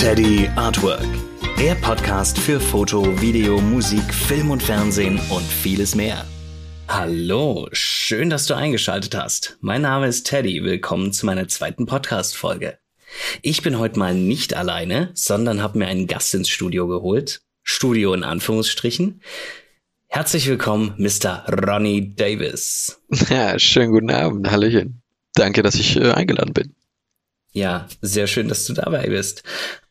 Teddy Artwork. Der Podcast für Foto, Video, Musik, Film und Fernsehen und vieles mehr. Hallo, schön, dass du eingeschaltet hast. Mein Name ist Teddy. Willkommen zu meiner zweiten Podcast-Folge. Ich bin heute mal nicht alleine, sondern habe mir einen Gast ins Studio geholt. Studio in Anführungsstrichen. Herzlich willkommen, Mr. Ronnie Davis. Ja, schönen guten Abend. Hallöchen. Danke, dass ich äh, eingeladen bin. Ja, sehr schön, dass du dabei bist.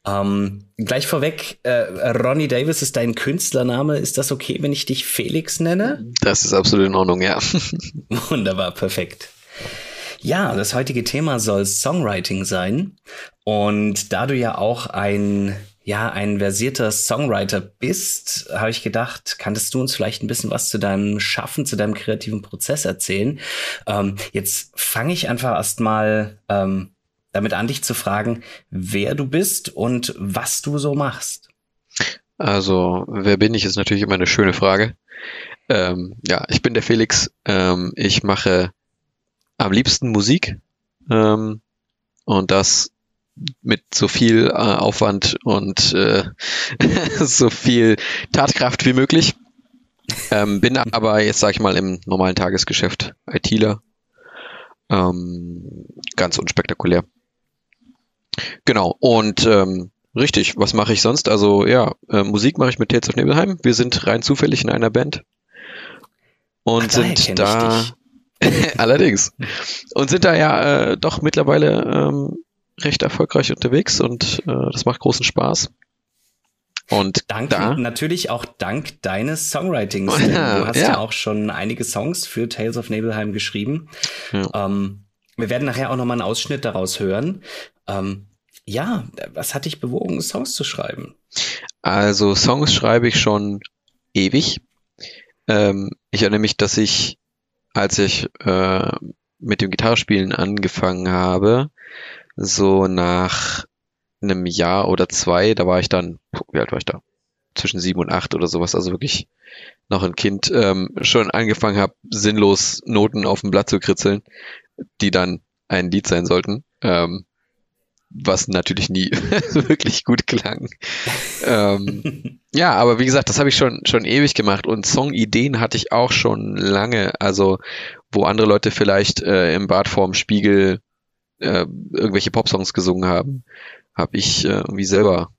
Ähm, gleich vorweg, äh, Ronnie Davis ist dein Künstlername. Ist das okay, wenn ich dich Felix nenne? Das ist absolut in Ordnung, ja. Wunderbar, perfekt. Ja, das heutige Thema soll Songwriting sein. Und da du ja auch ein, ja, ein versierter Songwriter bist, habe ich gedacht, kanntest du uns vielleicht ein bisschen was zu deinem Schaffen, zu deinem kreativen Prozess erzählen. Ähm, jetzt fange ich einfach erstmal ähm, damit an, dich zu fragen, wer du bist und was du so machst. Also, wer bin ich, ist natürlich immer eine schöne Frage. Ähm, ja, ich bin der Felix. Ähm, ich mache am liebsten Musik ähm, und das mit so viel äh, Aufwand und äh, so viel Tatkraft wie möglich. Ähm, bin aber jetzt, sag ich mal, im normalen Tagesgeschäft ITler. Ähm, ganz unspektakulär. Genau, und ähm, richtig, was mache ich sonst? Also ja, äh, Musik mache ich mit Tales of Nebelheim. Wir sind rein zufällig in einer Band und Ach, sind da allerdings und sind da ja äh, doch mittlerweile ähm, recht erfolgreich unterwegs und äh, das macht großen Spaß. Und dank, da, natürlich auch dank deines Songwritings. du hast ja. ja. auch schon einige Songs für Tales of Nebelheim geschrieben. Ja. Ähm, wir werden nachher auch nochmal einen Ausschnitt daraus hören. Ähm, ja, was hat dich bewogen, Songs zu schreiben? Also Songs schreibe ich schon ewig. Ähm, ich erinnere mich, dass ich, als ich äh, mit dem Gitarrespielen angefangen habe, so nach einem Jahr oder zwei, da war ich dann, wie alt war ich da? Zwischen sieben und acht oder sowas, also wirklich noch ein Kind, ähm, schon angefangen habe, sinnlos Noten auf dem Blatt zu kritzeln, die dann ein Lied sein sollten. Ähm, was natürlich nie wirklich gut klang. ähm, ja, aber wie gesagt, das habe ich schon schon ewig gemacht und Songideen hatte ich auch schon lange. Also wo andere Leute vielleicht äh, im Bad vorm Spiegel äh, irgendwelche Popsongs gesungen haben, habe ich äh, irgendwie selber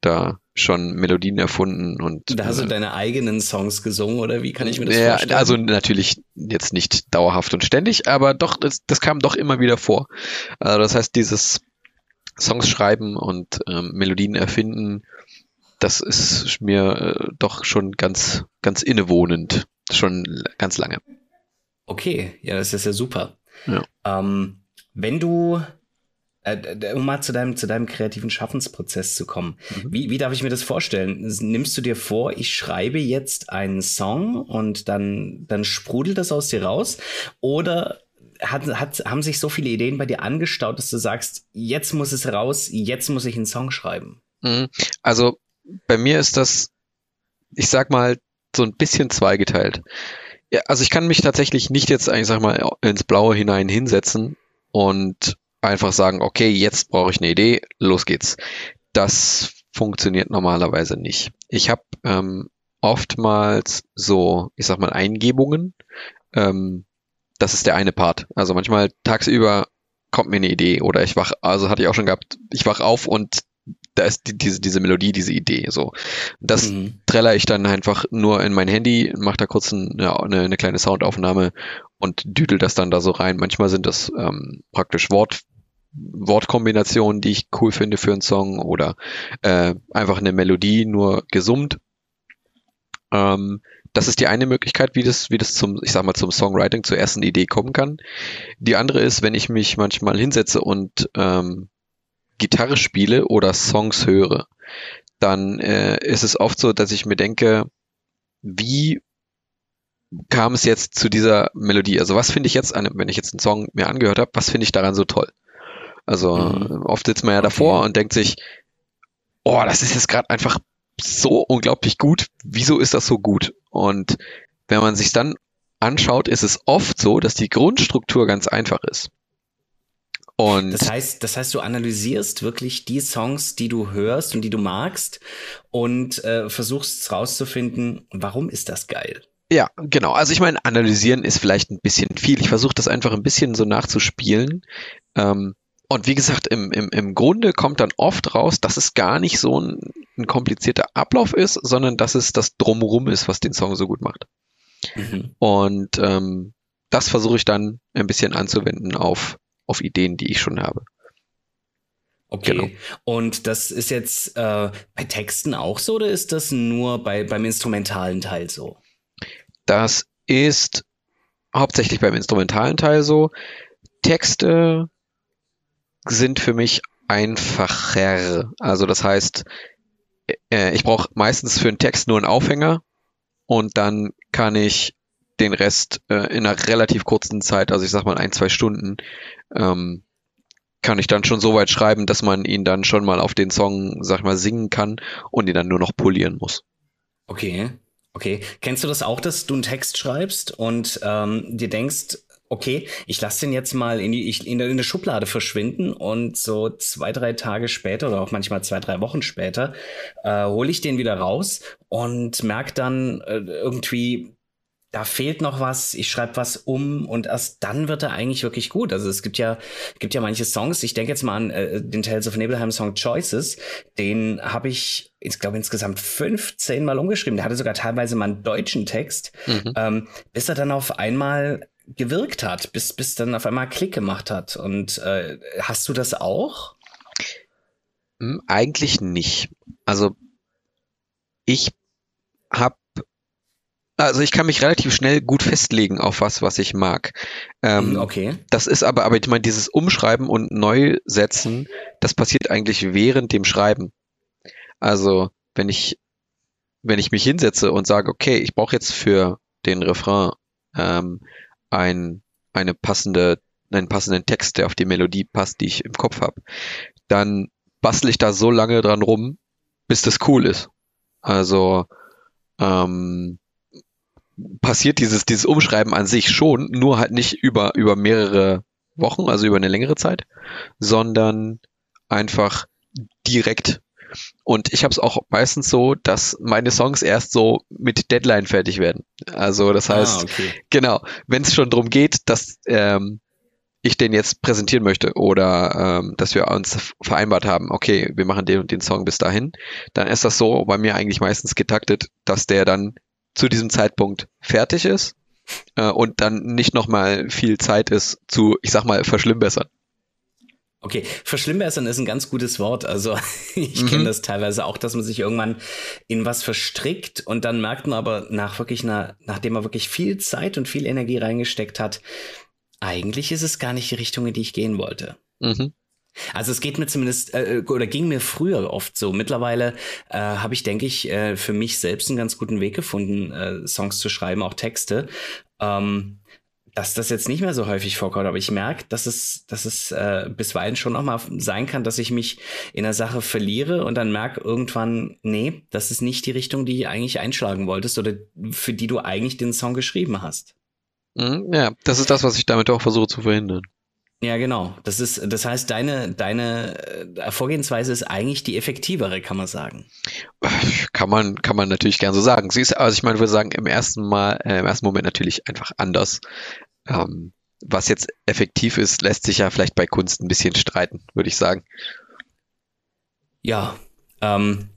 da schon Melodien erfunden und da hast du äh, deine eigenen Songs gesungen oder wie kann ich mir das ja, vorstellen? Also natürlich jetzt nicht dauerhaft und ständig, aber doch das, das kam doch immer wieder vor. Also das heißt dieses Songs schreiben und ähm, Melodien erfinden, das ist mir äh, doch schon ganz, ganz innewohnend, schon ganz lange. Okay, ja, das ist ja super. Ja. Ähm, wenn du, äh, um mal zu deinem, zu deinem kreativen Schaffensprozess zu kommen, mhm. wie, wie darf ich mir das vorstellen? Nimmst du dir vor, ich schreibe jetzt einen Song und dann, dann sprudelt das aus dir raus? Oder hat, hat, haben sich so viele Ideen bei dir angestaut, dass du sagst, jetzt muss es raus, jetzt muss ich einen Song schreiben? Mhm. Also bei mir ist das, ich sag mal, so ein bisschen zweigeteilt. Ja, also ich kann mich tatsächlich nicht jetzt, ich sag mal, ins Blaue hinein hinsetzen und einfach sagen, okay, jetzt brauche ich eine Idee, los geht's. Das funktioniert normalerweise nicht. Ich habe ähm, oftmals so, ich sag mal, Eingebungen, ähm, das ist der eine Part. Also manchmal tagsüber kommt mir eine Idee oder ich wach, also hatte ich auch schon gehabt, ich wach auf und da ist die, diese, diese Melodie, diese Idee, so. Das mhm. treller ich dann einfach nur in mein Handy, mache da kurz ein, ja, eine, eine kleine Soundaufnahme und düdel das dann da so rein. Manchmal sind das ähm, praktisch Wort, Wortkombinationen, die ich cool finde für einen Song oder äh, einfach eine Melodie nur gesummt. Ähm, das ist die eine Möglichkeit, wie das, wie das zum, ich sag mal, zum Songwriting, zur ersten Idee kommen kann. Die andere ist, wenn ich mich manchmal hinsetze und ähm, Gitarre spiele oder Songs höre, dann äh, ist es oft so, dass ich mir denke, wie kam es jetzt zu dieser Melodie? Also was finde ich jetzt, an, wenn ich jetzt einen Song mir angehört habe, was finde ich daran so toll? Also mhm. oft sitzt man ja okay. davor und denkt sich, oh, das ist jetzt gerade einfach so unglaublich gut. Wieso ist das so gut? Und wenn man sich dann anschaut, ist es oft so, dass die Grundstruktur ganz einfach ist. Und das heißt, das heißt, du analysierst wirklich die Songs, die du hörst und die du magst und äh, versuchst rauszufinden, warum ist das geil? Ja, genau. Also ich meine, analysieren ist vielleicht ein bisschen viel. Ich versuche das einfach ein bisschen so nachzuspielen. Ähm, und wie gesagt, im, im, im Grunde kommt dann oft raus, dass es gar nicht so ein, ein komplizierter Ablauf ist, sondern dass es das Drumrum ist, was den Song so gut macht. Mhm. Und ähm, das versuche ich dann ein bisschen anzuwenden auf, auf Ideen, die ich schon habe. Okay. Genau. Und das ist jetzt äh, bei Texten auch so oder ist das nur bei, beim instrumentalen Teil so? Das ist hauptsächlich beim instrumentalen Teil so. Texte sind für mich einfacher. Also das heißt, äh, ich brauche meistens für einen Text nur einen Aufhänger und dann kann ich den Rest äh, in einer relativ kurzen Zeit, also ich sag mal ein, zwei Stunden, ähm, kann ich dann schon so weit schreiben, dass man ihn dann schon mal auf den Song, sag ich mal, singen kann und ihn dann nur noch polieren muss. Okay, okay. Kennst du das auch, dass du einen Text schreibst und ähm, dir denkst, okay, ich lasse den jetzt mal in die, ich, in, der, in der Schublade verschwinden und so zwei, drei Tage später oder auch manchmal zwei, drei Wochen später äh, hole ich den wieder raus und merke dann äh, irgendwie, da fehlt noch was, ich schreibe was um und erst dann wird er eigentlich wirklich gut. Also es gibt ja, gibt ja manche Songs, ich denke jetzt mal an äh, den Tales of Nebelheim Song Choices, den habe ich, ich glaube insgesamt 15 Mal umgeschrieben. Der hatte sogar teilweise mal einen deutschen Text, mhm. ähm, bis er dann auf einmal gewirkt hat, bis, bis dann auf einmal Klick gemacht hat. Und äh, hast du das auch? Hm, eigentlich nicht. Also ich habe also ich kann mich relativ schnell gut festlegen auf was, was ich mag. Ähm, hm, okay. Das ist aber, aber ich meine, dieses Umschreiben und Neusetzen, das passiert eigentlich während dem Schreiben. Also wenn ich, wenn ich mich hinsetze und sage, okay, ich brauche jetzt für den Refrain ähm, ein, eine passende, einen passenden Text, der auf die Melodie passt, die ich im Kopf habe, dann bastel ich da so lange dran rum, bis das cool ist. Also ähm, passiert dieses, dieses Umschreiben an sich schon, nur halt nicht über, über mehrere Wochen, also über eine längere Zeit, sondern einfach direkt und ich habe es auch meistens so, dass meine Songs erst so mit Deadline fertig werden. Also das ah, heißt, ah, okay. genau, wenn es schon darum geht, dass ähm, ich den jetzt präsentieren möchte oder ähm, dass wir uns vereinbart haben, okay, wir machen den und den Song bis dahin, dann ist das so bei mir eigentlich meistens getaktet, dass der dann zu diesem Zeitpunkt fertig ist äh, und dann nicht nochmal viel Zeit ist zu, ich sag mal, verschlimmbessern. Okay, verschlimmbessern ist ein ganz gutes Wort. Also ich mhm. kenne das teilweise auch, dass man sich irgendwann in was verstrickt und dann merkt man aber nach wirklich einer, nachdem man wirklich viel Zeit und viel Energie reingesteckt hat, eigentlich ist es gar nicht die Richtung, in die ich gehen wollte. Mhm. Also es geht mir zumindest äh, oder ging mir früher oft so. Mittlerweile äh, habe ich, denke ich, äh, für mich selbst einen ganz guten Weg gefunden, äh, Songs zu schreiben, auch Texte. Ähm, dass das jetzt nicht mehr so häufig vorkommt, aber ich merke, dass es, dass es äh, bisweilen schon auch mal sein kann, dass ich mich in der Sache verliere und dann merke irgendwann, nee, das ist nicht die Richtung, die du eigentlich einschlagen wolltest oder für die du eigentlich den Song geschrieben hast. Mhm, ja, das ist das, was ich damit auch versuche zu verhindern. Ja, genau. Das ist, das heißt, deine, deine äh, Vorgehensweise ist eigentlich die effektivere, kann man sagen. Kann man, kann man natürlich gern so sagen. Sie ist, also ich meine, würde sagen, im ersten Mal, äh, im ersten Moment natürlich einfach anders. Ähm, was jetzt effektiv ist, lässt sich ja vielleicht bei Kunst ein bisschen streiten, würde ich sagen. Ja, ähm,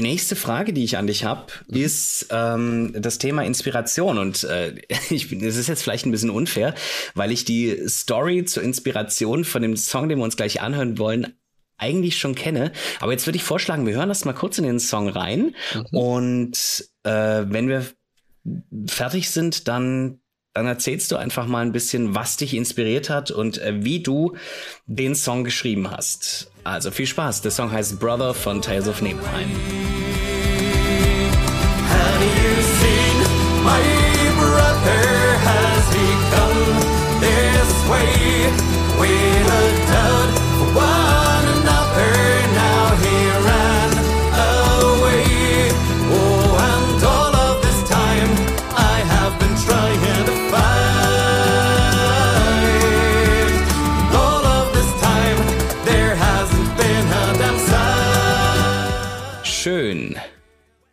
die nächste Frage, die ich an dich habe, ist ähm, das Thema Inspiration. Und äh, ich, es ist jetzt vielleicht ein bisschen unfair, weil ich die Story zur Inspiration von dem Song, den wir uns gleich anhören wollen, eigentlich schon kenne. Aber jetzt würde ich vorschlagen, wir hören das mal kurz in den Song rein. Mhm. Und äh, wenn wir fertig sind, dann dann erzählst du einfach mal ein bisschen, was dich inspiriert hat und äh, wie du den Song geschrieben hast. Also viel Spaß. Der Song heißt Brother von Tales of Nibelheim. My brother has this way. We looked out for one another. Now away. Oh, and all of this time I have been trying to find. All of this time there hasn't been. Schön.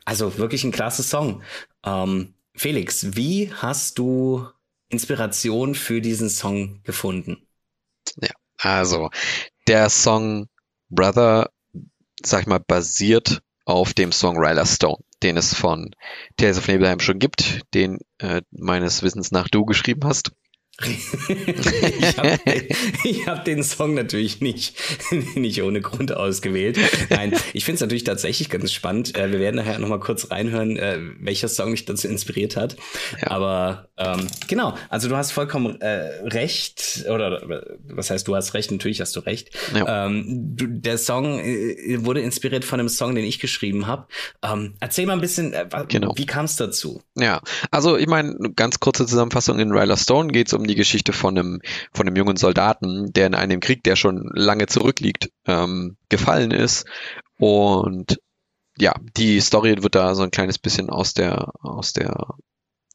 Also wirklich ein klasse Song. Ähm, Felix, wie hast du Inspiration für diesen Song gefunden? Ja, also der Song Brother, sag ich mal, basiert auf dem Song Ryla Stone, den es von Tales of Nebelheim schon gibt, den äh, meines Wissens nach du geschrieben hast ich habe hab den Song natürlich nicht, nicht ohne Grund ausgewählt. Nein, ich finde es natürlich tatsächlich ganz spannend. Äh, wir werden nachher nochmal kurz reinhören, äh, welcher Song mich dazu inspiriert hat. Ja. Aber ähm, genau, also du hast vollkommen äh, recht, oder was heißt, du hast recht, natürlich hast du recht. Ja. Ähm, du, der Song äh, wurde inspiriert von einem Song, den ich geschrieben habe. Ähm, erzähl mal ein bisschen, äh, genau. wie kam es dazu? Ja, also ich meine, ganz kurze Zusammenfassung in Ryla Stone geht es um die Geschichte von einem, von einem jungen Soldaten, der in einem Krieg, der schon lange zurückliegt, ähm, gefallen ist. Und ja, die Story wird da so ein kleines bisschen aus der, aus der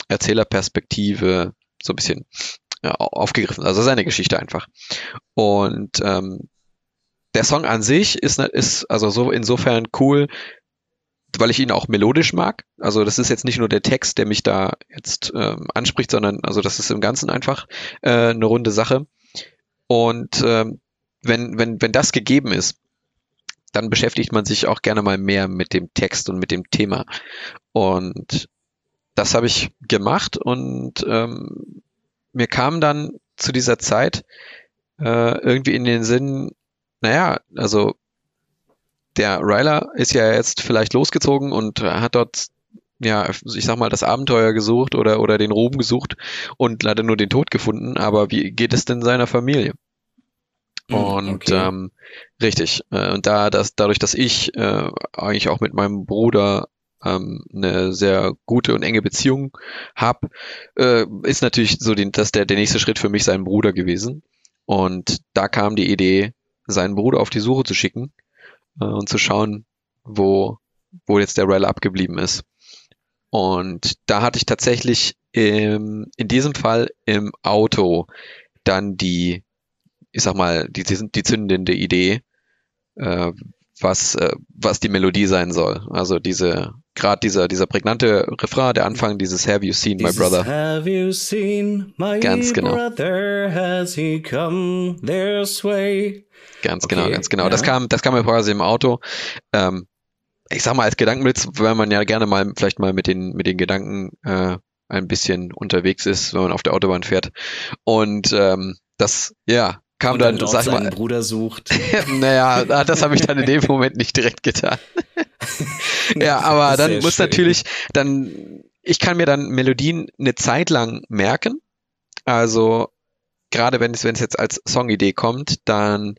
Erzählerperspektive so ein bisschen ja, aufgegriffen. Also seine Geschichte einfach. Und ähm, der Song an sich ist, ist also so insofern cool, weil ich ihn auch melodisch mag. Also das ist jetzt nicht nur der Text, der mich da jetzt ähm, anspricht, sondern also das ist im Ganzen einfach äh, eine runde Sache. Und ähm, wenn, wenn, wenn das gegeben ist, dann beschäftigt man sich auch gerne mal mehr mit dem Text und mit dem Thema. Und das habe ich gemacht und ähm, mir kam dann zu dieser Zeit äh, irgendwie in den Sinn, naja, also der Ryler ist ja jetzt vielleicht losgezogen und hat dort ja, ich sag mal, das Abenteuer gesucht oder, oder den Ruhm gesucht und leider nur den Tod gefunden. Aber wie geht es denn seiner Familie? Hm, und okay. ähm, richtig. Äh, und da, dass, dadurch, dass ich äh, eigentlich auch mit meinem Bruder ähm, eine sehr gute und enge Beziehung habe, äh, ist natürlich so den, dass der, der nächste Schritt für mich sein Bruder gewesen. Und da kam die Idee, seinen Bruder auf die Suche zu schicken äh, und zu schauen, wo, wo jetzt der Rail abgeblieben ist. Und da hatte ich tatsächlich im, in diesem Fall im Auto dann die, ich sag mal, die, die zündende Idee, äh, was, äh, was die Melodie sein soll. Also diese, gerade dieser, dieser prägnante Refrain, der Anfang dieses Have you seen my brother? Have you seen my Ganz genau. brother? Has he come this way? Ganz genau, okay, genau, ganz genau. Ja. Das kam, das kam mir quasi im Auto. Ähm, ich sag mal, als Gedankenblitz, weil man ja gerne mal vielleicht mal mit den, mit den Gedanken äh, ein bisschen unterwegs ist, wenn man auf der Autobahn fährt. Und ähm, das, ja, kam dann, dann sag ich mal, Bruder sucht. naja, das habe ich dann in dem Moment nicht direkt getan. ja, aber dann muss schön. natürlich, dann, ich kann mir dann Melodien eine Zeit lang merken. Also gerade wenn es, wenn es jetzt als Songidee kommt, dann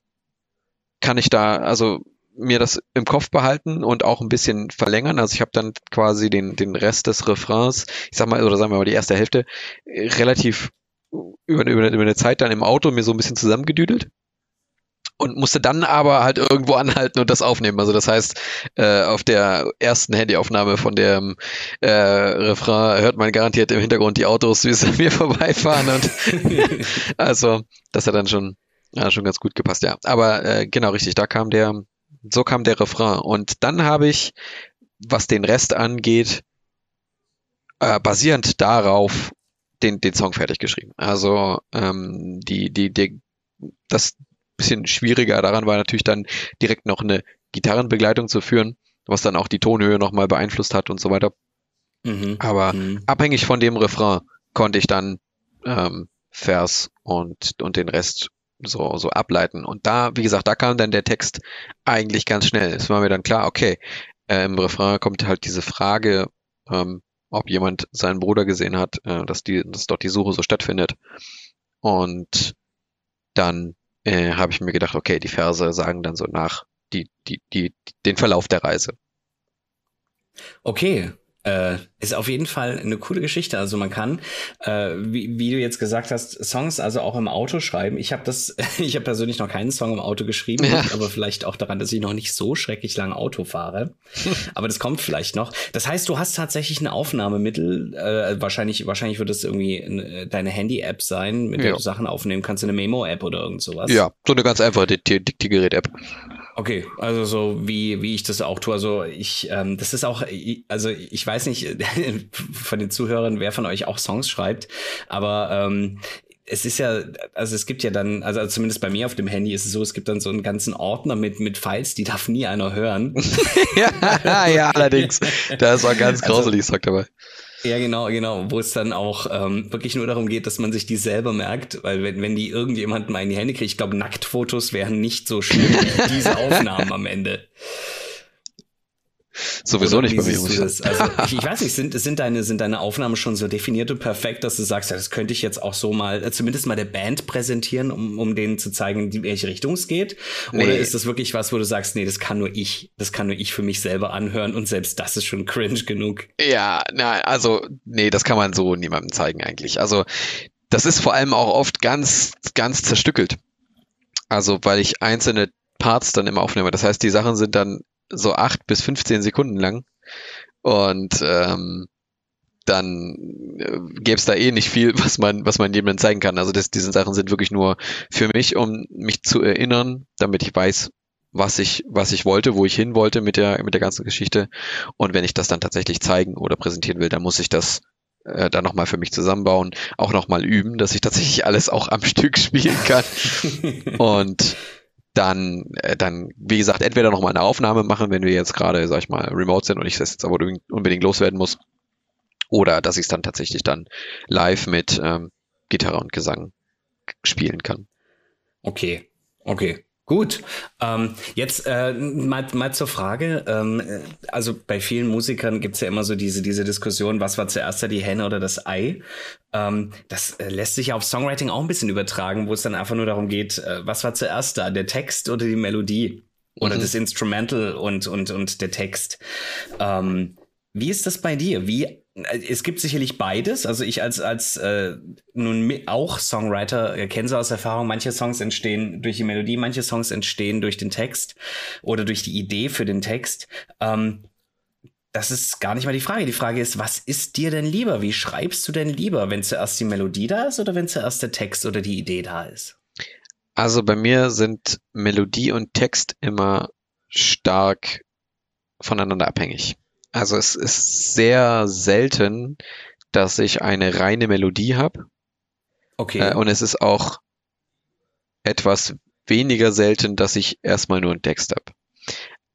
kann ich da, also mir das im Kopf behalten und auch ein bisschen verlängern. Also ich habe dann quasi den, den Rest des Refrains, ich sag mal, oder sagen wir mal die erste Hälfte, relativ über, über, über eine Zeit dann im Auto mir so ein bisschen zusammengedüdelt und musste dann aber halt irgendwo anhalten und das aufnehmen. Also das heißt, äh, auf der ersten Handyaufnahme von dem äh, Refrain hört man garantiert im Hintergrund die Autos, wie sie an mir vorbeifahren. Und also das hat dann schon, ja, schon ganz gut gepasst, ja. Aber äh, genau richtig, da kam der, so kam der Refrain. Und dann habe ich, was den Rest angeht, äh, basierend darauf den, den Song fertig geschrieben. Also ähm, die, die, die, das bisschen schwieriger daran war natürlich dann direkt noch eine Gitarrenbegleitung zu führen, was dann auch die Tonhöhe nochmal beeinflusst hat und so weiter. Mhm. Aber mhm. abhängig von dem Refrain konnte ich dann ähm, Vers und, und den Rest so, so ableiten. Und da, wie gesagt, da kam dann der Text eigentlich ganz schnell. Es war mir dann klar, okay, äh, im Refrain kommt halt diese Frage, ähm, ob jemand seinen Bruder gesehen hat, äh, dass, die, dass dort die Suche so stattfindet. Und dann äh, habe ich mir gedacht, okay, die Verse sagen dann so nach die, die, die, den Verlauf der Reise. Okay, äh, ist auf jeden Fall eine coole Geschichte. Also man kann, äh, wie, wie du jetzt gesagt hast, Songs also auch im Auto schreiben. Ich habe das, ich habe persönlich noch keinen Song im Auto geschrieben, ja. aber vielleicht auch daran, dass ich noch nicht so schrecklich lange Auto fahre. aber das kommt vielleicht noch. Das heißt, du hast tatsächlich ein Aufnahmemittel. Äh, wahrscheinlich, wahrscheinlich wird es irgendwie eine, deine Handy-App sein, mit der ja. du Sachen aufnehmen kannst, eine Memo-App oder irgend sowas. Ja, so eine ganz einfache Diktiergerät-App. Okay, also so wie wie ich das auch tue. Also ich, ähm, das ist auch, also ich weiß nicht von den Zuhörern, wer von euch auch Songs schreibt, aber ähm, es ist ja, also es gibt ja dann, also zumindest bei mir auf dem Handy ist es so, es gibt dann so einen ganzen Ordner mit, mit Files, die darf nie einer hören. ja, ja, allerdings. Da ist auch ganz also grauselig, also, sagt dabei. Ja, genau, genau, wo es dann auch ähm, wirklich nur darum geht, dass man sich die selber merkt, weil wenn, wenn die irgendjemand mal in die Hände kriegt, ich glaube, Nacktfotos wären nicht so schlimm wie diese Aufnahmen am Ende. Sowieso nicht bei mir. Also ich, ich, weiß nicht, sind, sind, deine, sind deine Aufnahmen schon so definiert und perfekt, dass du sagst, ja, das könnte ich jetzt auch so mal, äh, zumindest mal der Band präsentieren, um, um denen zu zeigen, in welche Richtung es geht? Oder nee. ist das wirklich was, wo du sagst, nee, das kann nur ich, das kann nur ich für mich selber anhören und selbst das ist schon cringe genug? Ja, na, also, nee, das kann man so niemandem zeigen eigentlich. Also, das ist vor allem auch oft ganz, ganz zerstückelt. Also, weil ich einzelne Parts dann immer aufnehme. Das heißt, die Sachen sind dann so acht bis 15 Sekunden lang. Und ähm, dann äh, gäbe es da eh nicht viel, was man, was man jemandem zeigen kann. Also das, diese Sachen sind wirklich nur für mich, um mich zu erinnern, damit ich weiß, was ich, was ich wollte, wo ich hin wollte mit der, mit der ganzen Geschichte. Und wenn ich das dann tatsächlich zeigen oder präsentieren will, dann muss ich das äh, dann nochmal für mich zusammenbauen, auch nochmal üben, dass ich tatsächlich alles auch am Stück spielen kann. und dann, äh, dann, wie gesagt, entweder nochmal eine Aufnahme machen, wenn wir jetzt gerade, sag ich mal, remote sind und ich das jetzt aber unbedingt loswerden muss. Oder dass ich es dann tatsächlich dann live mit ähm, Gitarre und Gesang spielen kann. Okay, okay. Gut, ähm, jetzt äh, mal, mal zur Frage. Ähm, also bei vielen Musikern gibt's ja immer so diese, diese Diskussion, was war zuerst da die Henne oder das Ei? Ähm, das äh, lässt sich ja auf Songwriting auch ein bisschen übertragen, wo es dann einfach nur darum geht, äh, was war zuerst da, der Text oder die Melodie? Oder mhm. das Instrumental und, und, und der Text. Ähm, wie ist das bei dir? Wie es gibt sicherlich beides. Also ich als als äh, nun auch Songwriter äh, kenne so aus Erfahrung, manche Songs entstehen durch die Melodie, manche Songs entstehen durch den Text oder durch die Idee für den Text. Ähm, das ist gar nicht mal die Frage. Die Frage ist, was ist dir denn lieber? Wie schreibst du denn lieber, wenn zuerst die Melodie da ist oder wenn zuerst der Text oder die Idee da ist? Also bei mir sind Melodie und Text immer stark voneinander abhängig. Also es ist sehr selten, dass ich eine reine Melodie habe. Okay. Äh, und es ist auch etwas weniger selten, dass ich erstmal nur einen Text habe.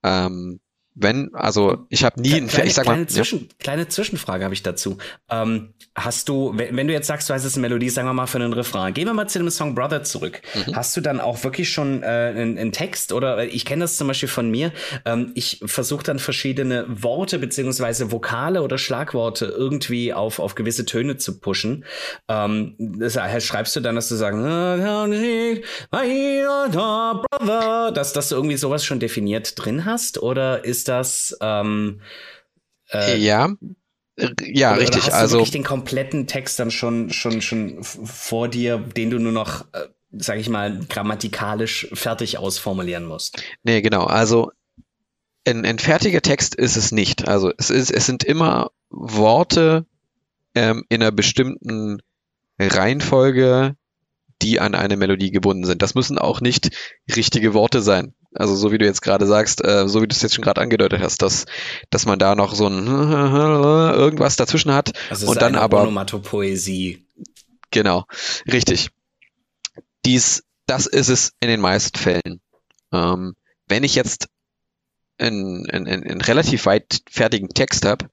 Ähm, wenn, also ich habe nie, kleine, ich sag mal, kleine, Zwischen, ja. kleine Zwischenfrage habe ich dazu. Ähm, hast du, wenn, wenn, du jetzt sagst, du hast eine Melodie, sagen wir mal für einen Refrain, gehen wir mal zu dem Song Brother zurück. Mhm. Hast du dann auch wirklich schon äh, einen, einen Text oder ich kenne das zum Beispiel von mir. Ähm, ich versuche dann verschiedene Worte beziehungsweise Vokale oder Schlagworte irgendwie auf auf gewisse Töne zu pushen. Ähm, das heißt, schreibst du dann, dass du sagst, dass, dass du irgendwie sowas schon definiert drin hast oder ist das ähm, äh, ja. Ja, oder, richtig. Oder hast also du wirklich den kompletten Text dann schon schon schon vor dir, den du nur noch, äh, sag ich mal, grammatikalisch fertig ausformulieren musst. Nee, genau. Also ein, ein fertiger Text ist es nicht. Also es ist, es sind immer Worte ähm, in einer bestimmten Reihenfolge, die an eine Melodie gebunden sind. Das müssen auch nicht richtige Worte sein. Also so wie du jetzt gerade sagst, äh, so wie du es jetzt schon gerade angedeutet hast, dass, dass man da noch so ein irgendwas dazwischen hat also und dann aber Onomatopoesie. Genau, richtig. Dies, das ist es in den meisten Fällen. Ähm, wenn ich jetzt einen, einen, einen relativ weit fertigen Text habe,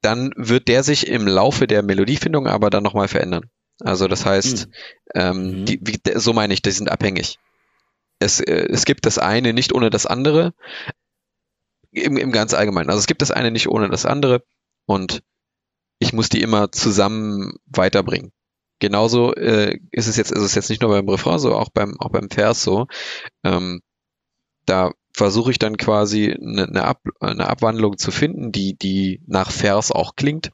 dann wird der sich im Laufe der Melodiefindung aber dann nochmal verändern. Also das heißt, mhm. ähm, die, wie, so meine ich, die sind abhängig es, äh, es gibt das eine nicht ohne das andere. Im, Im ganz Allgemeinen. Also es gibt das eine nicht ohne das andere und ich muss die immer zusammen weiterbringen. Genauso äh, ist es jetzt, ist es jetzt nicht nur beim Refrain so, auch beim, auch beim Vers so. Ähm, da versuche ich dann quasi eine, eine, Ab, eine Abwandlung zu finden, die, die nach Vers auch klingt.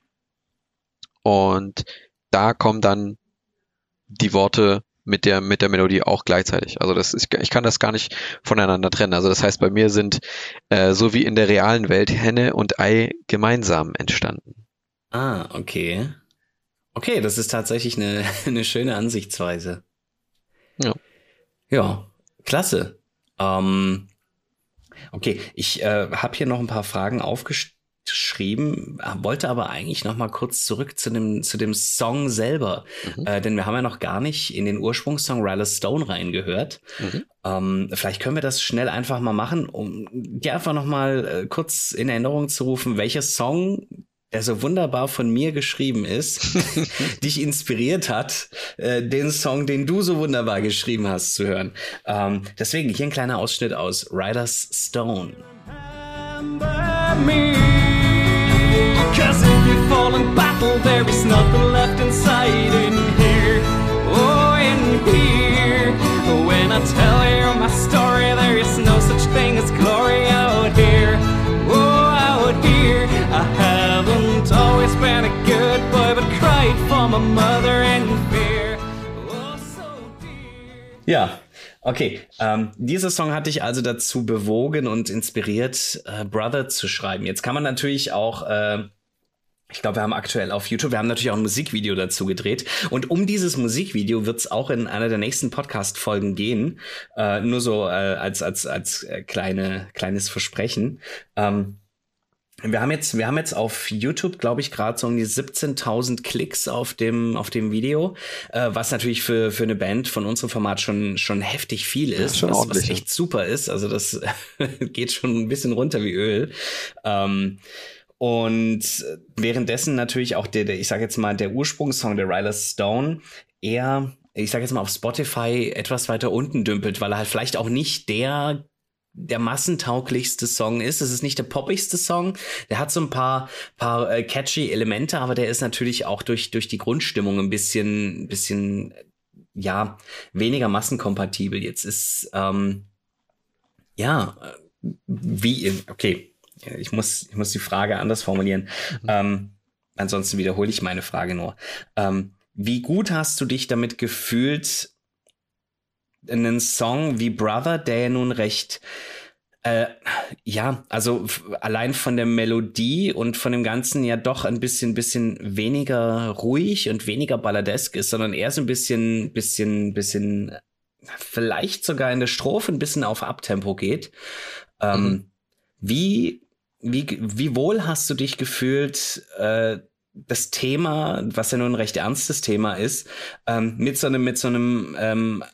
Und da kommen dann die Worte mit der, mit der Melodie auch gleichzeitig. Also das ist, ich kann das gar nicht voneinander trennen. Also das heißt, bei mir sind, äh, so wie in der realen Welt, Henne und Ei gemeinsam entstanden. Ah, okay. Okay, das ist tatsächlich eine, eine schöne Ansichtsweise. Ja. Ja, klasse. Ähm, Okay, ich äh, habe hier noch ein paar Fragen aufgeschrieben, wollte aber eigentlich noch mal kurz zurück zu dem, zu dem Song selber, mhm. äh, denn wir haben ja noch gar nicht in den Ursprungssong Ryla Stone reingehört. Mhm. Ähm, vielleicht können wir das schnell einfach mal machen, um dir einfach noch mal äh, kurz in Erinnerung zu rufen, welcher Song der so wunderbar von mir geschrieben ist, dich inspiriert hat, äh, den Song, den du so wunderbar geschrieben hast, zu hören. Ähm, deswegen hier ein kleiner Ausschnitt aus Riders Stone. Battle, there is nothing left inside in here. Oh, in here. When I tell you my story, there is no such thing as glory out here. Oh, out here. I haven't always been a good boy, but cried for my mother in fear. Oh, so dear. Ja, Okay, ähm, dieser Song hat dich also dazu bewogen und inspiriert, äh, Brother zu schreiben. Jetzt kann man natürlich auch äh, ich glaube, wir haben aktuell auf YouTube, wir haben natürlich auch ein Musikvideo dazu gedreht. Und um dieses Musikvideo wird es auch in einer der nächsten Podcast-Folgen gehen. Äh, nur so äh, als, als, als äh, kleine, kleines Versprechen. Ähm, wir haben jetzt, wir haben jetzt auf YouTube, glaube ich, gerade so um die 17.000 Klicks auf dem, auf dem Video, äh, was natürlich für, für eine Band von unserem Format schon, schon heftig viel ist, ja, was, was echt super ist. Also das geht schon ein bisschen runter wie Öl. Ähm, und währenddessen natürlich auch der, der ich sage jetzt mal, der Ursprungssong der Ryla Stone eher, ich sage jetzt mal, auf Spotify etwas weiter unten dümpelt, weil er halt vielleicht auch nicht der der massentauglichste Song ist. Es ist nicht der poppigste Song. Der hat so ein paar, paar äh, catchy Elemente, aber der ist natürlich auch durch, durch die Grundstimmung ein bisschen, bisschen, ja, weniger massenkompatibel. Jetzt ist, ähm, ja, äh, wie, okay, ich muss, ich muss die Frage anders formulieren. Mhm. Ähm, ansonsten wiederhole ich meine Frage nur. Ähm, wie gut hast du dich damit gefühlt, einen Song wie Brother, der ja nun recht äh, ja, also allein von der Melodie und von dem Ganzen ja doch ein bisschen, bisschen weniger ruhig und weniger balladesk ist, sondern eher so ein bisschen, bisschen, bisschen, vielleicht sogar in der Strophe ein bisschen auf Abtempo geht. Ähm, mhm. Wie wie, wie wohl hast du dich gefühlt, äh, das Thema, was ja nun ein recht ernstes Thema ist, ähm, mit so einem, mit so einem ähm,